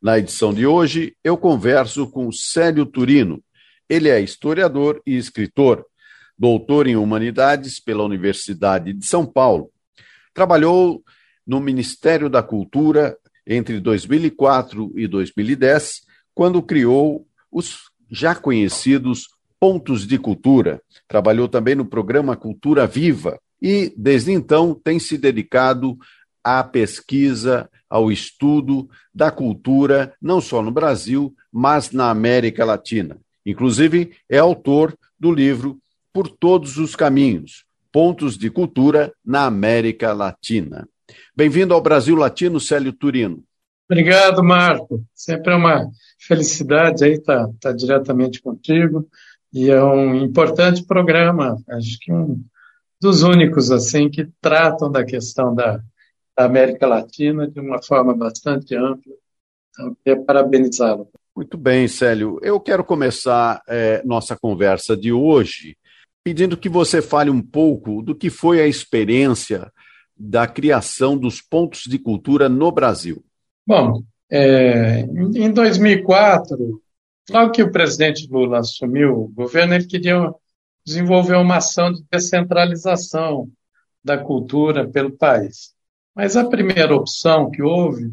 Na edição de hoje, eu converso com Célio Turino. Ele é historiador e escritor, doutor em Humanidades pela Universidade de São Paulo. Trabalhou no Ministério da Cultura entre 2004 e 2010, quando criou os já conhecidos Pontos de Cultura. Trabalhou também no programa Cultura Viva e, desde então, tem se dedicado à pesquisa, ao estudo da cultura, não só no Brasil, mas na América Latina. Inclusive, é autor do livro Por Todos os Caminhos Pontos de Cultura na América Latina. Bem-vindo ao Brasil Latino, Célio Turino. Obrigado, Marco. Sempre é uma felicidade aí estar tá, tá diretamente contigo. E é um importante programa, acho que um dos únicos assim que tratam da questão da, da América Latina de uma forma bastante ampla. Então, queria parabenizá-lo. Muito bem, Célio. Eu quero começar é, nossa conversa de hoje pedindo que você fale um pouco do que foi a experiência da criação dos pontos de cultura no Brasil. Bom, é, em 2004, logo que o presidente Lula assumiu o governo, ele queria desenvolver uma ação de descentralização da cultura pelo país. Mas a primeira opção que houve,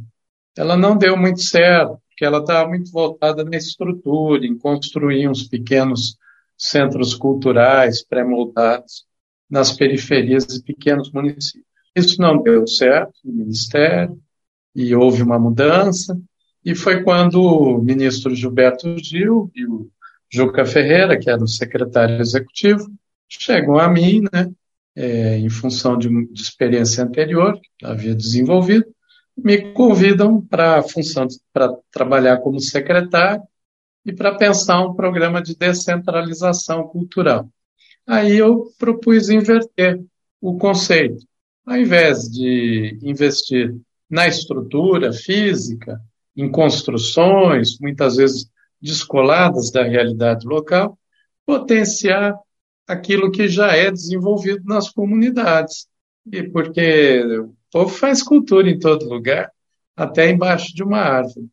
ela não deu muito certo, porque ela estava muito voltada na estrutura, em construir uns pequenos centros culturais pré-moldados nas periferias de pequenos municípios. Isso não deu certo no Ministério e houve uma mudança, e foi quando o ministro Gilberto Gil e o Juca Ferreira, que era o secretário executivo, chegam a mim, né, é, em função de, de experiência anterior que havia desenvolvido, me convidam para função para trabalhar como secretário e para pensar um programa de descentralização cultural. Aí eu propus inverter o conceito. Ao invés de investir na estrutura física, em construções, muitas vezes descoladas da realidade local, potenciar aquilo que já é desenvolvido nas comunidades. E porque o povo faz cultura em todo lugar, até embaixo de uma árvore.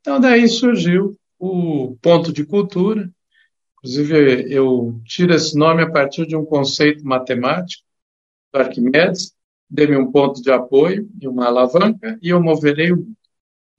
Então, daí surgiu o ponto de cultura. Inclusive, eu tiro esse nome a partir de um conceito matemático do Arquimedes, dê-me um ponto de apoio e uma alavanca e eu moverei o mundo.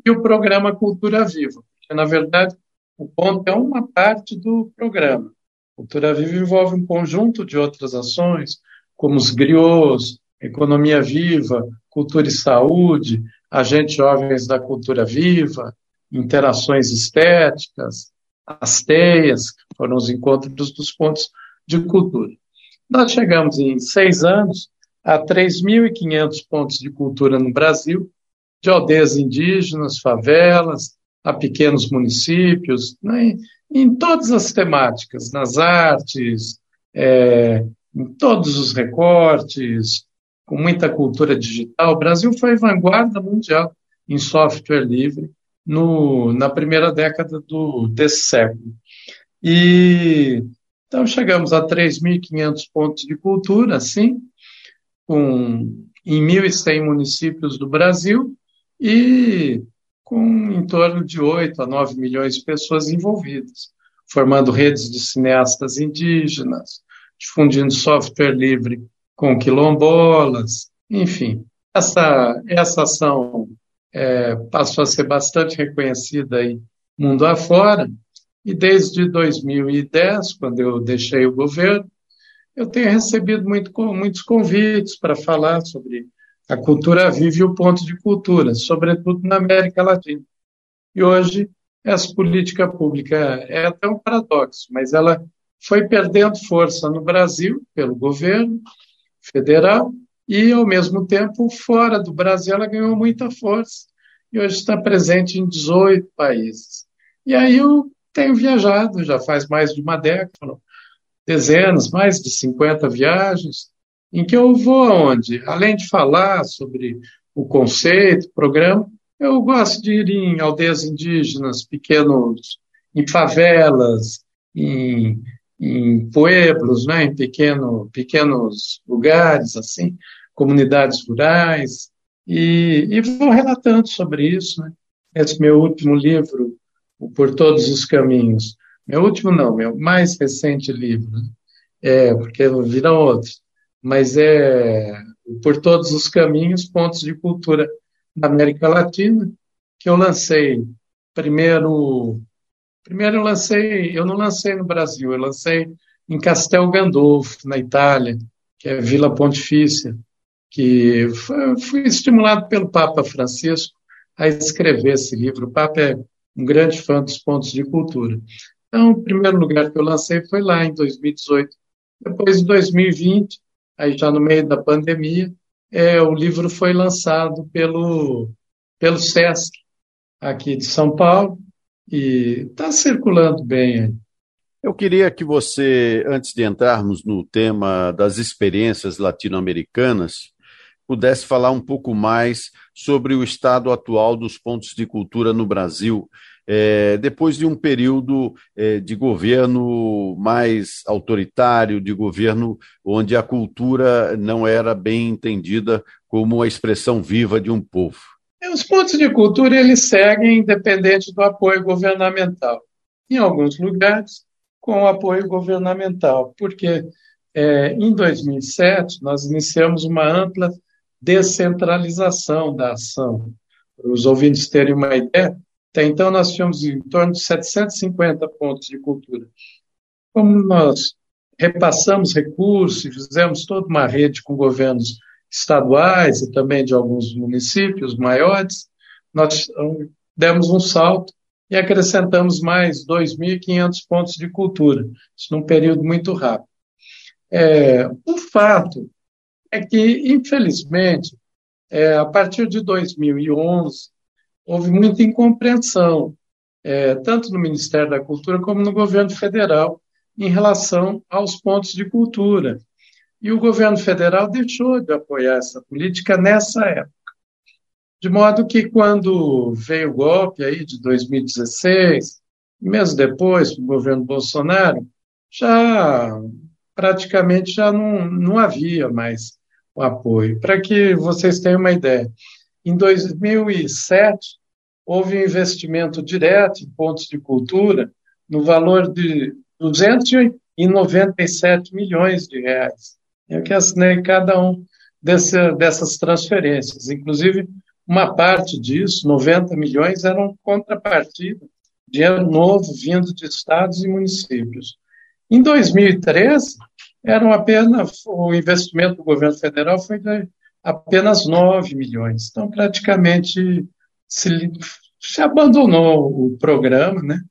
E o programa Cultura Viva, que na verdade o ponto é uma parte do programa. Cultura Viva envolve um conjunto de outras ações, como os griots, economia viva, cultura e saúde, agentes jovens da cultura viva, interações estéticas, as teias, foram os encontros dos pontos de cultura. Nós chegamos em seis anos a 3.500 pontos de cultura no Brasil, de aldeias indígenas, favelas, a pequenos municípios, né, em todas as temáticas, nas artes, é, em todos os recortes, com muita cultura digital. O Brasil foi vanguarda mundial em software livre no, na primeira década do, desse século. E então chegamos a 3.500 pontos de cultura, sim, com, em 1.100 municípios do Brasil e com em torno de 8 a 9 milhões de pessoas envolvidas, formando redes de cineastas indígenas, difundindo software livre com quilombolas, enfim. Essa, essa ação é, passou a ser bastante reconhecida aí mundo afora, e desde 2010, quando eu deixei o governo, eu tenho recebido muito, muitos convites para falar sobre a cultura vive o ponto de cultura, sobretudo na América Latina. E hoje, essa política pública é até um paradoxo, mas ela foi perdendo força no Brasil pelo governo federal e, ao mesmo tempo, fora do Brasil, ela ganhou muita força. e hoje está presente em 18 países. E aí eu tenho viajado, já faz mais de uma década, dezenas, mais de 50 viagens, em que eu vou aonde? Além de falar sobre o conceito, programa, eu gosto de ir em aldeias indígenas, pequenos, em favelas, em, em pueblos, né, em pequeno, pequenos lugares, assim, comunidades rurais, e, e vou relatando sobre isso. Né? Esse meu último livro, o Por Todos os Caminhos, meu último não, meu mais recente livro, né? é, porque viram outros, mas é Por Todos os Caminhos, Pontos de Cultura da América Latina, que eu lancei primeiro. Primeiro eu lancei, eu não lancei no Brasil, eu lancei em Castel Gandolfo, na Itália, que é Vila Pontifícia, que fui estimulado pelo Papa Francisco a escrever esse livro. O Papa é um grande fã dos pontos de cultura. Então, o primeiro lugar que eu lancei foi lá em 2018. Depois, em 2020, aí já no meio da pandemia, é, o livro foi lançado pelo, pelo SESC, aqui de São Paulo, e está circulando bem aí. Eu queria que você, antes de entrarmos no tema das experiências latino-americanas, pudesse falar um pouco mais sobre o estado atual dos pontos de cultura no Brasil, é, depois de um período é, de governo mais autoritário, de governo onde a cultura não era bem entendida como a expressão viva de um povo. Os pontos de cultura eles seguem independente do apoio governamental. Em alguns lugares, com apoio governamental, porque é, em 2007 nós iniciamos uma ampla descentralização da ação. Para os ouvintes terem uma ideia, até então, nós tínhamos em torno de 750 pontos de cultura. Como nós repassamos recursos e fizemos toda uma rede com governos estaduais e também de alguns municípios maiores, nós demos um salto e acrescentamos mais 2.500 pontos de cultura, isso num período muito rápido. É, o fato é que, infelizmente, é, a partir de 2011, houve muita incompreensão, é, tanto no Ministério da Cultura como no governo federal, em relação aos pontos de cultura. E o governo federal deixou de apoiar essa política nessa época. De modo que, quando veio o golpe aí de 2016, mesmo depois, o governo Bolsonaro, já praticamente já não, não havia mais o apoio. Para que vocês tenham uma ideia, em 2007, houve um investimento direto em pontos de cultura no valor de 297 milhões de reais. Eu que assinei cada um desse, dessas transferências. Inclusive, uma parte disso, 90 milhões, eram contrapartida, dinheiro novo vindo de estados e municípios. Em 2013, eram apenas, o investimento do governo federal foi de apenas 9 milhões. Então, praticamente se, se abandonou o programa, né?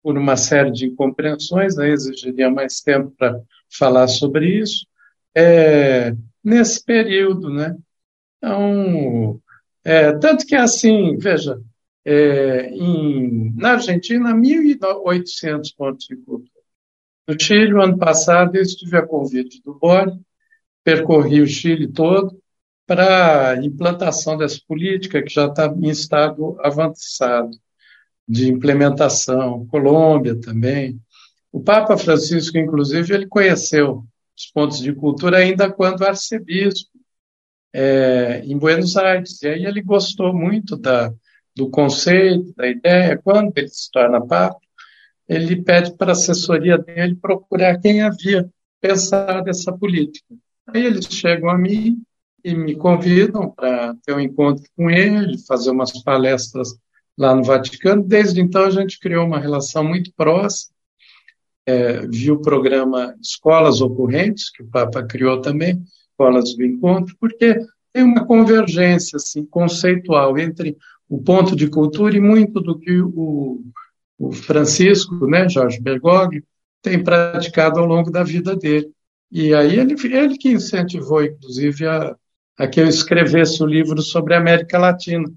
Por uma série de incompreensões, aí exigiria mais tempo para falar sobre isso. É, nesse período, né? Então, é, tanto que assim, veja, é, em, na Argentina, 1.800 pontos de cultura. No Chile, o ano passado, eu estive a convite do BORE, percorri o Chile todo, para implantação dessa política, que já está em estado avançado de implementação. Colômbia também. O Papa Francisco, inclusive, ele conheceu os pontos de cultura ainda quando arcebispo é, em Buenos Aires. E aí ele gostou muito da, do conceito, da ideia. Quando ele se torna Papa, ele pede para a assessoria dele procurar quem havia pensado essa política. Aí eles chegam a mim e me convidam para ter um encontro com ele, fazer umas palestras lá no Vaticano. Desde então, a gente criou uma relação muito próxima. É, viu o programa Escolas Ocorrentes, que o Papa criou também, Escolas do Encontro, porque tem uma convergência assim, conceitual entre o ponto de cultura e muito do que o, o Francisco, né, Jorge Bergoglio, tem praticado ao longo da vida dele. E aí ele, ele que incentivou, inclusive, a, a que eu escrevesse o um livro sobre a América Latina,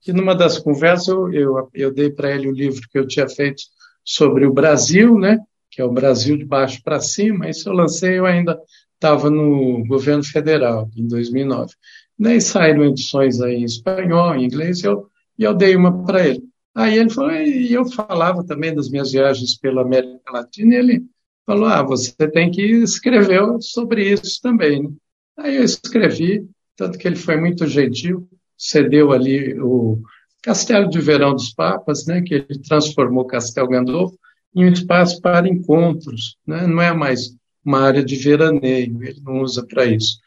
que numa das conversas eu, eu, eu dei para ele o livro que eu tinha feito sobre o Brasil, né? que é o Brasil de baixo para cima. Isso eu lancei, eu ainda estava no governo federal, em 2009. Daí saíram edições aí em espanhol, em inglês, e eu, e eu dei uma para ele. Aí ele falou, e eu falava também das minhas viagens pela América Latina, e ele falou, ah, você tem que escrever sobre isso também. Né? Aí eu escrevi, tanto que ele foi muito gentil, cedeu ali o Castelo de Verão dos Papas, né, que ele transformou Castel Gandolfo em um espaço para encontros, né, não é mais uma área de veraneio, ele não usa para isso.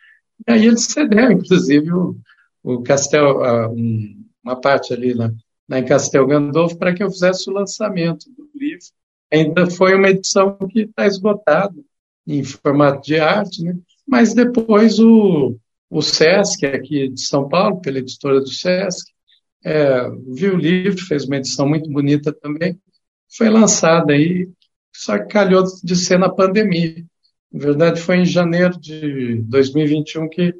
E aí ele cedeu, inclusive, o, o Castel, um, uma parte ali na, na em Castel Gandolfo para que eu fizesse o lançamento do livro. Ainda foi uma edição que está esgotada em formato de arte, né? mas depois o, o SESC, aqui de São Paulo, pela editora do SESC, é, viu o livro, fez uma edição muito bonita também, foi lançada aí, só que calhou de ser na pandemia. Na verdade, foi em janeiro de 2021 que,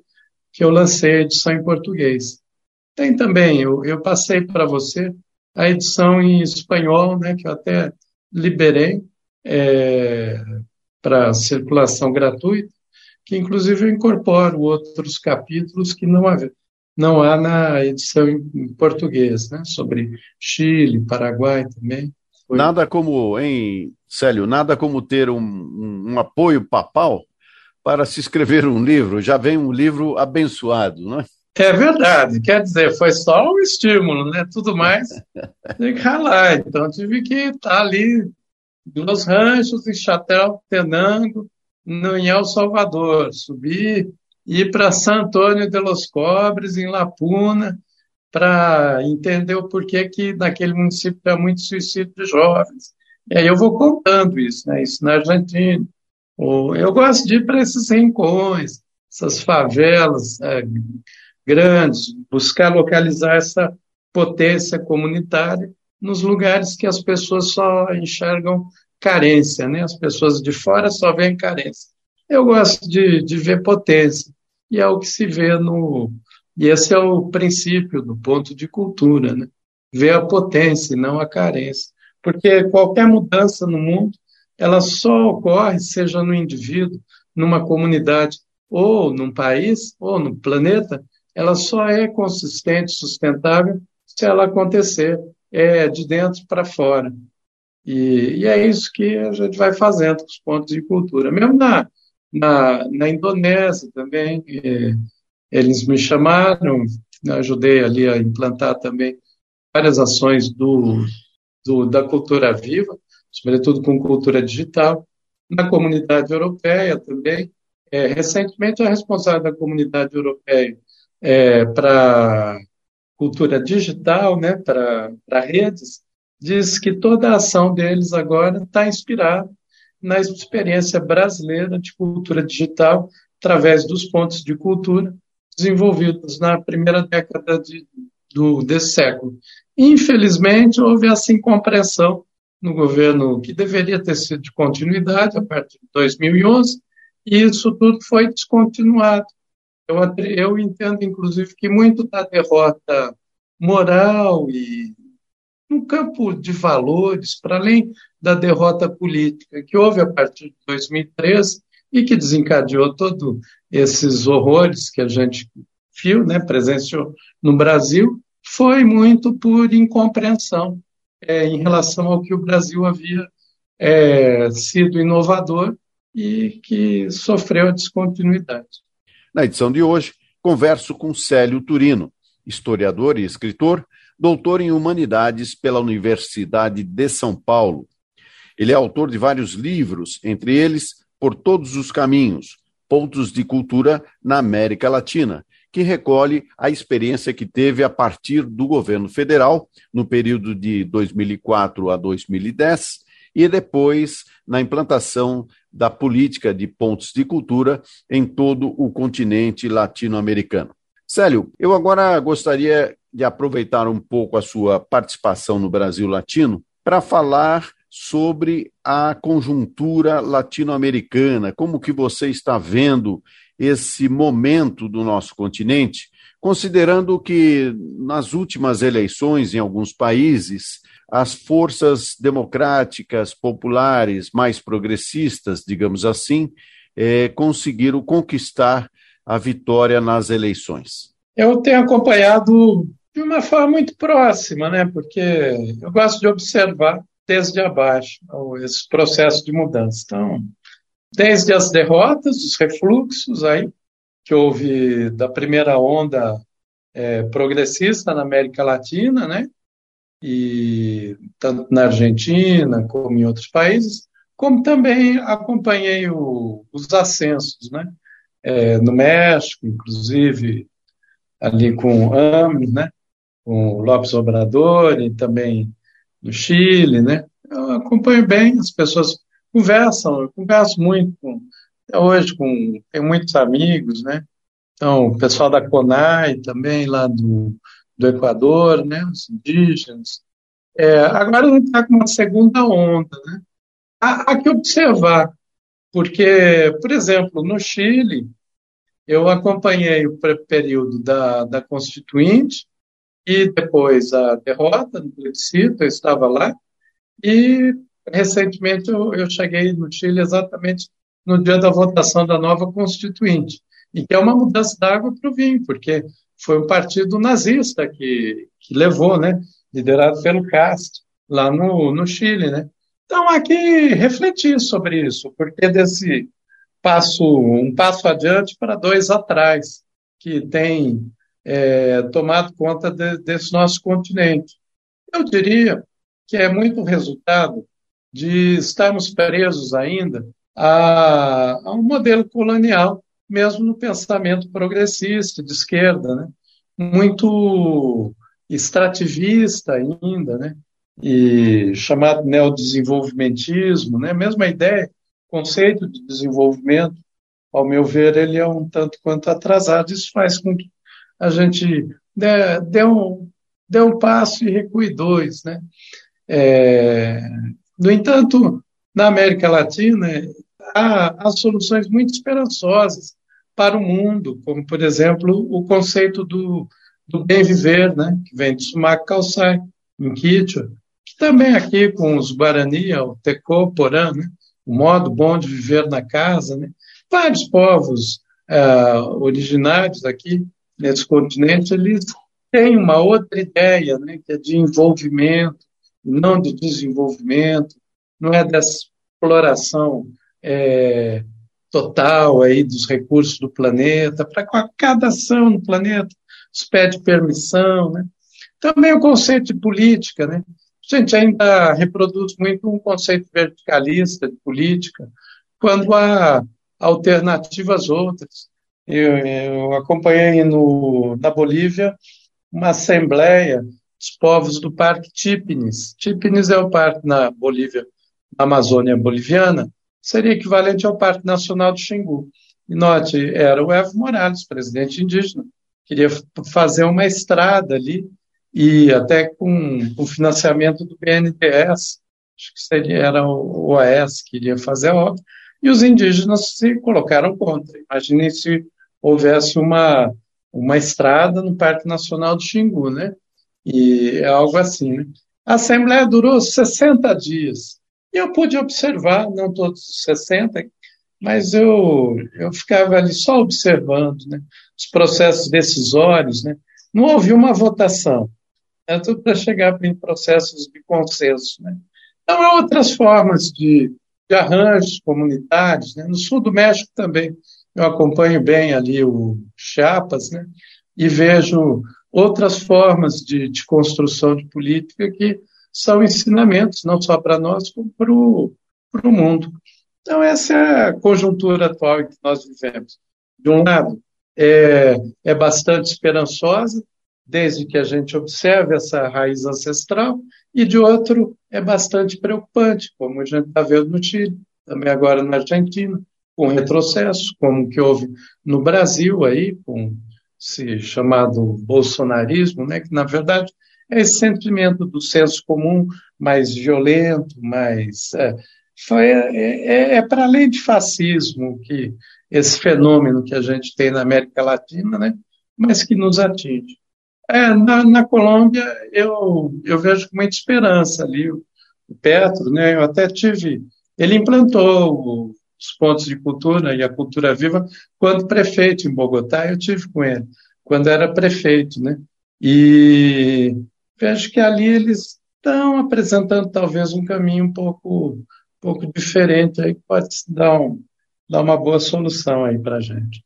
que eu lancei a edição em português. Tem também, eu, eu passei para você a edição em espanhol, né, que eu até liberei é, para circulação gratuita, que inclusive eu incorporo outros capítulos que não há, não há na edição em português, né? sobre Chile, Paraguai também. Foi... Nada como, hein, Célio, nada como ter um, um, um, apoio papal para se escrever um livro. Já vem um livro abençoado, não é? É verdade, quer dizer, foi só um estímulo, né? Tudo mais tem que ralar. Então tive que estar ali nos ranchos em Chatel, Tenango, no, em El Salvador, subir, ir para San Antônio de los Cobres, em Lapuna, para entender o porquê que naquele município há muito suicídio de jovens. E aí eu vou contando isso, né? Isso na Argentina. Eu gosto de ir para esses rincões, essas favelas é, grandes, buscar localizar essa potência comunitária nos lugares que as pessoas só enxergam carência, né? As pessoas de fora só veem carência. Eu gosto de, de ver potência, e é o que se vê no. E esse é o princípio do ponto de cultura, né? Ver a potência e não a carência. Porque qualquer mudança no mundo, ela só ocorre, seja no indivíduo, numa comunidade, ou num país, ou no planeta, ela só é consistente, sustentável, se ela acontecer é, de dentro para fora. E, e, é isso que a gente vai fazendo com os pontos de cultura. Mesmo na, na, na Indonésia também, é, eles me chamaram, ajudei ali a implantar também várias ações do, do, da cultura viva, sobretudo com cultura digital. Na comunidade europeia também, é, recentemente a responsável da comunidade europeia é, para cultura digital, né, para redes, diz que toda a ação deles agora está inspirada na experiência brasileira de cultura digital através dos pontos de cultura desenvolvidos na primeira década de, do, desse século. Infelizmente, houve essa incompreensão no governo que deveria ter sido de continuidade a partir de 2011, e isso tudo foi descontinuado. Eu, eu entendo, inclusive, que muito da derrota moral e no campo de valores, para além da derrota política que houve a partir de 2013 e que desencadeou todos esses horrores que a gente viu, né, presenciou no Brasil, foi muito por incompreensão é, em relação ao que o Brasil havia é, sido inovador e que sofreu a descontinuidade. Na edição de hoje, converso com Célio Turino, historiador e escritor, doutor em Humanidades pela Universidade de São Paulo. Ele é autor de vários livros, entre eles Por Todos os Caminhos, Pontos de Cultura na América Latina, que recolhe a experiência que teve a partir do governo federal, no período de 2004 a 2010, e depois na implantação da política de pontos de cultura em todo o continente latino-americano. Célio, eu agora gostaria de aproveitar um pouco a sua participação no Brasil Latino para falar sobre a conjuntura latino-americana, como que você está vendo esse momento do nosso continente considerando que nas últimas eleições em alguns países as forças democráticas, populares, mais progressistas, digamos assim, eh, conseguiram conquistar a vitória nas eleições? Eu tenho acompanhado de uma forma muito próxima, né? Porque eu gosto de observar desde abaixo esse processo de mudança. Então, desde as derrotas, os refluxos aí que houve da primeira onda é, progressista na América Latina, né? E tanto na Argentina como em outros países, como também acompanhei o, os ascensos, né? É, no México, inclusive ali com o AMLO, né? Com o Lopes Obrador e também no Chile, né? Eu acompanho bem, as pessoas conversam, eu converso muito com, até hoje com, tenho muitos amigos, né? Então, o pessoal da CONAI também, lá do, do Equador, né? Os indígenas. É, agora a gente está com uma segunda onda, né? Há, há que observar, porque, por exemplo, no Chile, eu acompanhei o período da, da Constituinte e depois a derrota do plebiscito, eu estava lá, e recentemente eu, eu cheguei no Chile exatamente no dia da votação da nova Constituinte, e que é uma mudança d'água para o vinho, porque foi um partido nazista que, que levou, né, liderado pelo Castro, lá no, no Chile, né. Então, aqui refletir sobre isso, porque desse passo, um passo adiante para dois atrás, que tem é, tomado conta de, desse nosso continente. Eu diria que é muito resultado de estarmos presos ainda a, a um modelo colonial, mesmo no pensamento progressista, de esquerda, né? muito extrativista ainda, né? e chamado neodesenvolvimentismo, né? mesmo a ideia, conceito de desenvolvimento, ao meu ver, ele é um tanto quanto atrasado. Isso faz com que a gente dê, dê um, dê um passo e recue dois. Né? É, no entanto, na América Latina, há, há soluções muito esperançosas para o mundo, como, por exemplo, o conceito do, do bem viver, né? que vem de Sumac Calçai, em Quítio, que também aqui com os Guarani, o Tecô, Porã, né? o modo bom de viver na casa, né? vários povos uh, originários aqui nesse continente, eles têm uma outra ideia, né? que é de envolvimento, não de desenvolvimento, não é dessa exploração é, total aí dos recursos do planeta, para cada ação no planeta se pede permissão, né? Também o conceito de política, né? A gente ainda reproduz muito um conceito verticalista de política, quando há alternativas outras. Eu, eu acompanhei no, na Bolívia uma assembleia dos povos do Parque Tipnis. Tipnis é o parque na Bolívia, na Amazônia boliviana, seria equivalente ao Parque Nacional do Xingu. E note, era o Evo Morales, presidente indígena, queria fazer uma estrada ali e até com o financiamento do BNDES, acho que seria, era o OAS que iria fazer a obra, e os indígenas se colocaram contra. Imaginem se houvesse uma, uma estrada no Parque Nacional do Xingu, né? E é algo assim, né? A Assembleia durou 60 dias. E eu pude observar, não todos os 60, mas eu, eu ficava ali só observando né, os processos decisórios. Né? Não houve uma votação, é tudo para chegar em processos de consenso. Né? Então, há outras formas de, de arranjos comunitários. Né? No sul do México também, eu acompanho bem ali o Chiapas, né? e vejo outras formas de, de construção de política que são ensinamentos, não só para nós, como para o mundo. Então, essa é a conjuntura atual em que nós vivemos. De um lado, é, é bastante esperançosa, desde que a gente observe essa raiz ancestral, e de outro, é bastante preocupante, como a gente está vendo no Chile, também agora na Argentina, com retrocesso, como que houve no Brasil aí, com esse chamado bolsonarismo, né, que na verdade é esse sentimento do senso comum mais violento, mais é, é, é, é para além de fascismo que esse fenômeno que a gente tem na América Latina, né, mas que nos atinge. É, na, na Colômbia, eu, eu vejo com muita esperança ali o, o Petro, né? Eu até tive. Ele implantou os pontos de cultura e a cultura viva quando prefeito em Bogotá, eu tive com ele, quando era prefeito, né? E vejo que ali eles estão apresentando talvez um caminho um pouco, um pouco diferente aí que pode dar, um, dar uma boa solução aí para a gente.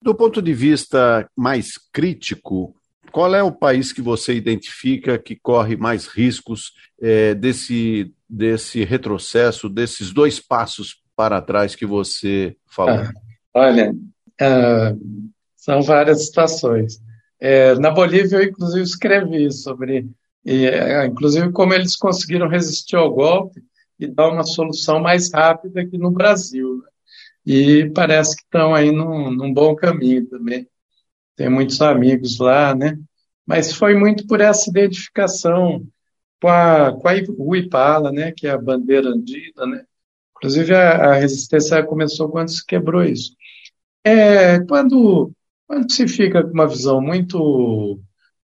Do ponto de vista mais crítico, qual é o país que você identifica que corre mais riscos é, desse, desse retrocesso, desses dois passos para trás que você falou? Ah, olha, ah, são várias situações. É, na Bolívia, eu inclusive escrevi sobre, e, é, inclusive, como eles conseguiram resistir ao golpe e dar uma solução mais rápida que no Brasil. Né? E parece que estão aí num, num bom caminho também. Tem muitos amigos lá, né? Mas foi muito por essa identificação com a, com a Uipala, né? Que é a bandeira andina, né? Inclusive, a, a resistência começou quando se quebrou isso. É, quando quando se fica com uma visão muito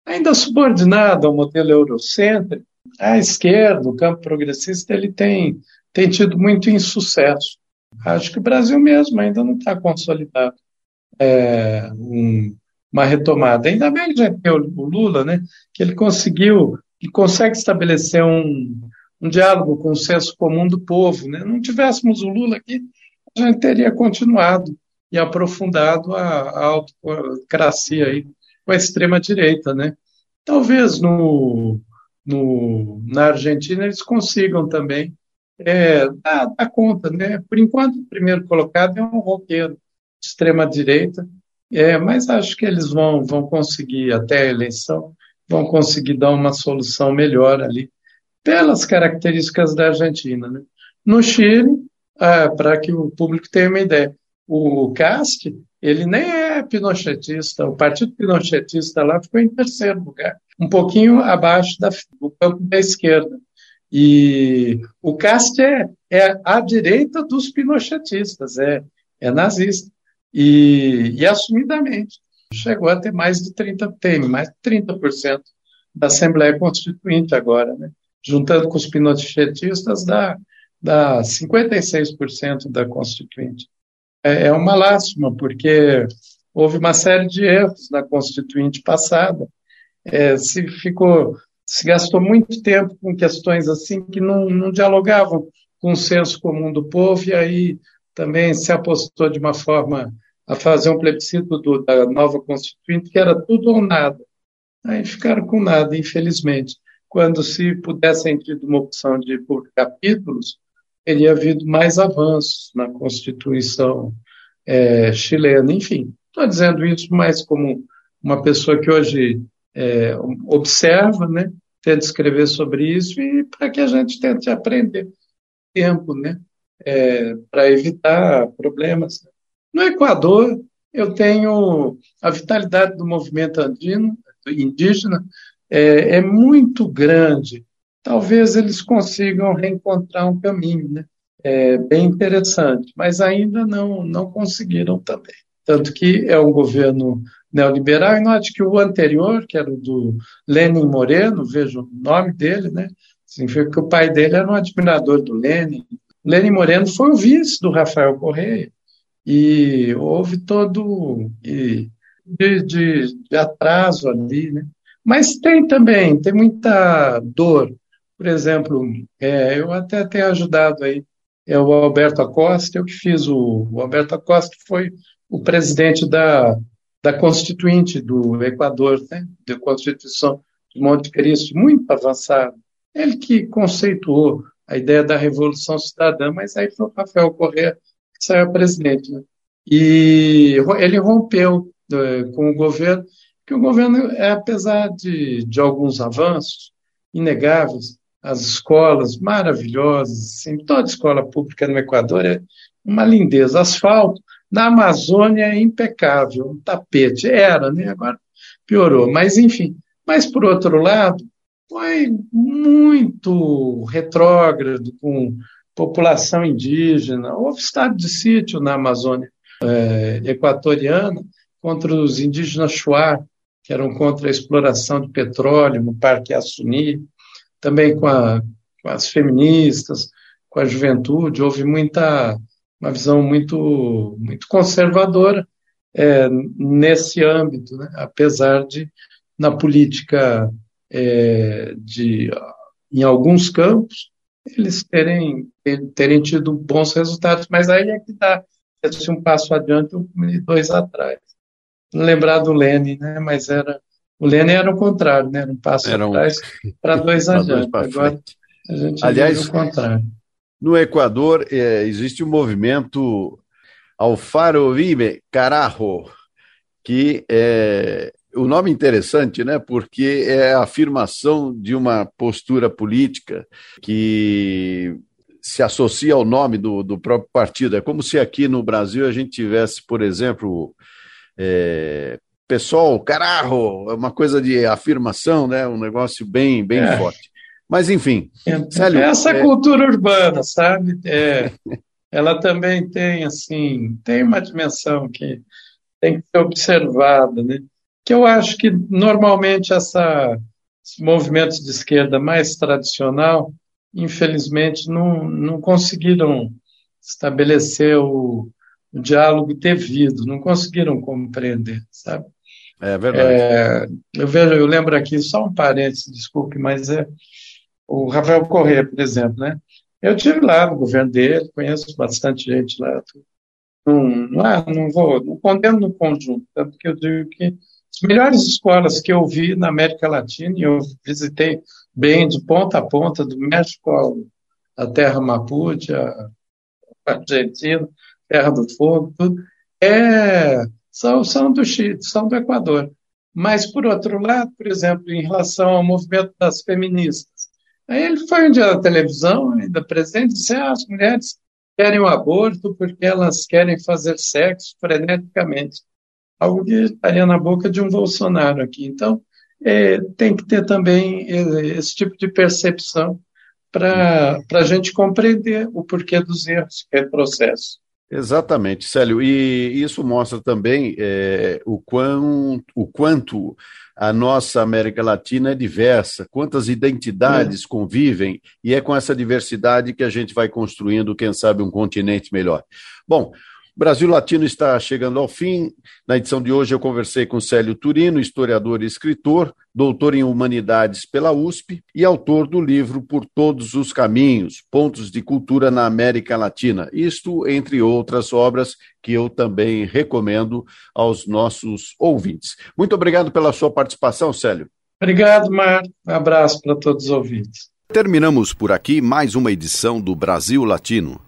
ainda subordinada ao modelo eurocêntrico, a esquerda, o campo progressista, ele tem, tem tido muito insucesso. Acho que o Brasil mesmo ainda não está consolidado é, um, uma retomada. Ainda bem que já tem o Lula, né, que ele conseguiu, que consegue estabelecer um, um diálogo com o senso comum do povo. Né? Não tivéssemos o Lula aqui, a gente teria continuado e aprofundado a, a autocracia aí com a extrema-direita, né? Talvez no, no, na Argentina eles consigam também é, dar, dar, conta, né? Por enquanto, o primeiro colocado é um roqueiro de extrema-direita, é, mas acho que eles vão, vão conseguir, até a eleição, vão conseguir dar uma solução melhor ali, pelas características da Argentina. Né? No Chile, ah, para que o público tenha uma ideia, o Cast, ele nem é pinochetista, o partido pinochetista lá ficou em terceiro lugar, um pouquinho abaixo da, do campo da esquerda. E o Cast é, é a direita dos pinochetistas, é, é nazista. E, e assumidamente chegou a ter mais de 30, tem mais de 30% da Assembleia Constituinte agora, né? Juntando com os pinochetistas, dá, dá 56% da Constituinte. É, é uma lástima, porque houve uma série de erros na Constituinte passada. É, se ficou, se gastou muito tempo com questões assim que não, não dialogavam com o senso comum do povo, e aí também se apostou de uma forma a fazer um plebiscito do, da nova Constituinte, que era tudo ou nada. Aí ficaram com nada, infelizmente. Quando se pudessem ter uma opção de por capítulos, teria havido mais avanços na Constituição é, chilena. Enfim, estou dizendo isso mais como uma pessoa que hoje é, observa, né, tenta escrever sobre isso e para que a gente tente aprender tempo, né, é, para evitar problemas. No Equador, eu tenho a vitalidade do movimento andino, indígena, é, é muito grande talvez eles consigam reencontrar um caminho, né? É bem interessante, mas ainda não, não conseguiram também. Tanto que é um governo neoliberal, e note que o anterior, que era o do Lenin Moreno, veja o nome dele, né? Significa que o pai dele era um admirador do Lenin. Lenin Moreno foi o vice do Rafael Correia, e houve todo de, de, de atraso ali, né? Mas tem também, tem muita dor, por exemplo, é, eu até tenho ajudado aí, é o Alberto Acosta, eu que fiz o, o Alberto Acosta foi o presidente da, da Constituinte do Equador, né, da Constituição de Monte Cristo, muito avançado. Ele que conceituou a ideia da Revolução Cidadã, mas aí foi o Rafael Correa que saiu presidente. Né? E ele rompeu é, com o governo, que o governo, é, apesar de, de alguns avanços inegáveis, as escolas maravilhosas, assim, toda escola pública no Equador é uma lindeza. Asfalto na Amazônia é impecável, um tapete. Era, né? Agora piorou. Mas, enfim. Mas, por outro lado, foi muito retrógrado com população indígena. Houve estado de sítio na Amazônia é, equatoriana contra os indígenas Shuar, que eram contra a exploração de petróleo no Parque Assuni, também com, a, com as feministas, com a juventude, houve muita uma visão muito muito conservadora é, nesse âmbito, né? apesar de na política é, de em alguns campos eles terem terem tido bons resultados, mas aí é que dá esse um passo adiante e dois atrás. Lembrar do Lênin, né? Mas era o Lênin era o contrário, né? Era um passo era um... atrás para dois adiante. Agora a gente Aliás, o contrário. No Equador é, existe um movimento Alfaro Vive Carajo, que é o nome interessante, né? Porque é a afirmação de uma postura política que se associa ao nome do, do próprio partido. É como se aqui no Brasil a gente tivesse, por exemplo, é, pessoal, cararro, é uma coisa de afirmação, né? Um negócio bem, bem é. forte. Mas, enfim. É, Célio, essa é... cultura urbana, sabe? É, ela também tem, assim, tem uma dimensão que tem que ser observada, né? Que eu acho que, normalmente, essa, esses movimentos de esquerda mais tradicional, infelizmente, não, não conseguiram estabelecer o, o diálogo devido, não conseguiram compreender, sabe? É verdade. É, eu vejo, eu lembro aqui, só um parênteses, desculpe, mas é o Rafael Corrêa, por exemplo, né? Eu tive lá no governo dele, conheço bastante gente lá. Não, não, é, não vou, não condeno no conjunto, tanto que eu digo que as melhores escolas que eu vi na América Latina, e eu visitei bem de ponta a ponta, do México à terra Mapuche, a Argentina, Terra do Fogo, tudo, é, são, são do Chile, são do Equador. Mas, por outro lado, por exemplo, em relação ao movimento das feministas, aí ele foi um dia na televisão, ainda presente, disse: ah, as mulheres querem o aborto porque elas querem fazer sexo freneticamente. Algo que estaria na boca de um Bolsonaro aqui. Então, é, tem que ter também é, esse tipo de percepção para a gente compreender o porquê dos erros que é processo. Exatamente, Célio. E isso mostra também é, o, quão, o quanto a nossa América Latina é diversa, quantas identidades é. convivem, e é com essa diversidade que a gente vai construindo, quem sabe, um continente melhor. Bom, Brasil Latino está chegando ao fim. Na edição de hoje eu conversei com Célio Turino, historiador e escritor, doutor em Humanidades pela USP e autor do livro Por Todos os Caminhos, Pontos de Cultura na América Latina. Isto, entre outras obras que eu também recomendo aos nossos ouvintes. Muito obrigado pela sua participação, Célio. Obrigado, Marco. Um abraço para todos os ouvintes. Terminamos por aqui mais uma edição do Brasil Latino.